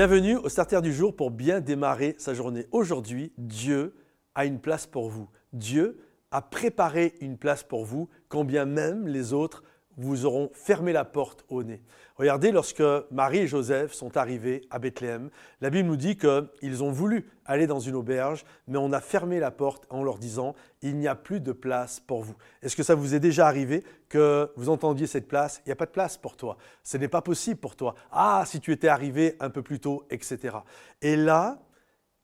Bienvenue au Starter du jour pour bien démarrer sa journée. Aujourd'hui, Dieu a une place pour vous. Dieu a préparé une place pour vous, quand bien même les autres vous auront fermé la porte au nez. Regardez, lorsque Marie et Joseph sont arrivés à Bethléem, la Bible nous dit qu'ils ont voulu aller dans une auberge, mais on a fermé la porte en leur disant, il n'y a plus de place pour vous. Est-ce que ça vous est déjà arrivé que vous entendiez cette place, il n'y a pas de place pour toi, ce n'est pas possible pour toi, ah, si tu étais arrivé un peu plus tôt, etc. Et là,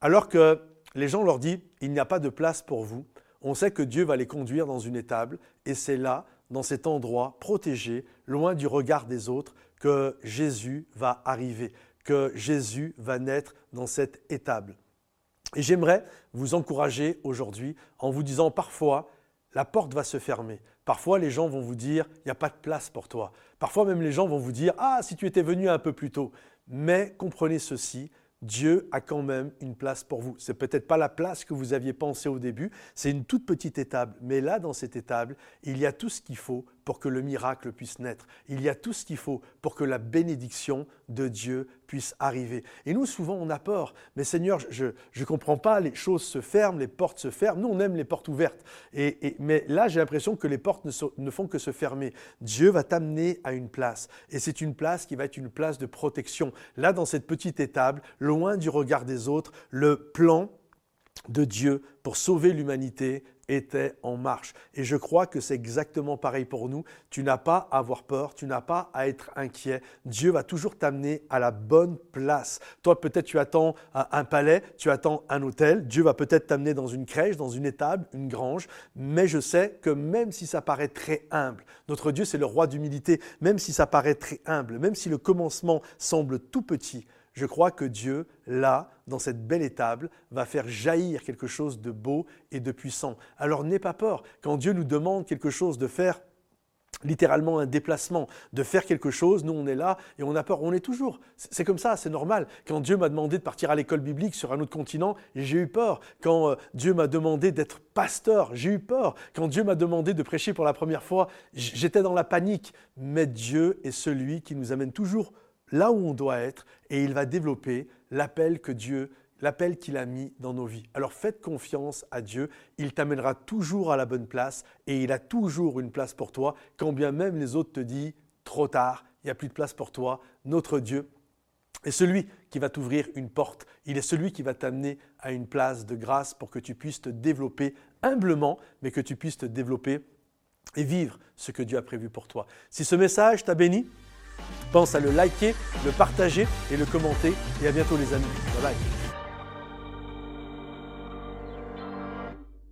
alors que les gens leur disent, il n'y a pas de place pour vous, on sait que Dieu va les conduire dans une étable, et c'est là dans cet endroit protégé, loin du regard des autres, que Jésus va arriver, que Jésus va naître dans cette étable. Et j'aimerais vous encourager aujourd'hui en vous disant parfois, la porte va se fermer. Parfois, les gens vont vous dire, il n'y a pas de place pour toi. Parfois, même les gens vont vous dire, ah, si tu étais venu un peu plus tôt. Mais comprenez ceci, Dieu a quand même une place pour vous. C'est peut-être pas la place que vous aviez pensé au début, c'est une toute petite étable, mais là dans cette étable, il y a tout ce qu'il faut pour que le miracle puisse naître. Il y a tout ce qu'il faut pour que la bénédiction de Dieu puisse arriver. Et nous, souvent, on a peur. Mais Seigneur, je ne comprends pas, les choses se ferment, les portes se ferment. Nous, on aime les portes ouvertes. Et, mais là, j'ai l'impression que les portes ne, ne font que se fermer. Dieu va t'amener à une place. Et c'est une place qui va être une place de protection. Là, dans cette petite étable, loin du regard des autres, le plan de Dieu pour sauver l'humanité était en marche. Et je crois que c'est exactement pareil pour nous. Tu n'as pas à avoir peur, tu n'as pas à être inquiet. Dieu va toujours t'amener à la bonne place. Toi, peut-être tu attends un palais, tu attends un hôtel. Dieu va peut-être t'amener dans une crèche, dans une étable, une grange. Mais je sais que même si ça paraît très humble, notre Dieu, c'est le roi d'humilité, même si ça paraît très humble, même si le commencement semble tout petit, je crois que Dieu, là, dans cette belle étable, va faire jaillir quelque chose de beau et de puissant. Alors n'aie pas peur. Quand Dieu nous demande quelque chose de faire, littéralement un déplacement, de faire quelque chose, nous on est là et on a peur, on est toujours. C'est comme ça, c'est normal. Quand Dieu m'a demandé de partir à l'école biblique sur un autre continent, j'ai eu peur. Quand euh, Dieu m'a demandé d'être pasteur, j'ai eu peur. Quand Dieu m'a demandé de prêcher pour la première fois, j'étais dans la panique. Mais Dieu est celui qui nous amène toujours là où on doit être et il va développer l'appel que Dieu, l'appel qu'il a mis dans nos vies. Alors faites confiance à Dieu, il t'amènera toujours à la bonne place et il a toujours une place pour toi, quand bien même les autres te disent trop tard, il n'y a plus de place pour toi, notre Dieu est celui qui va t'ouvrir une porte, il est celui qui va t'amener à une place de grâce pour que tu puisses te développer humblement, mais que tu puisses te développer et vivre ce que Dieu a prévu pour toi. Si ce message t'a béni, Pense à le liker, le partager et le commenter. Et à bientôt les amis. Bye bye.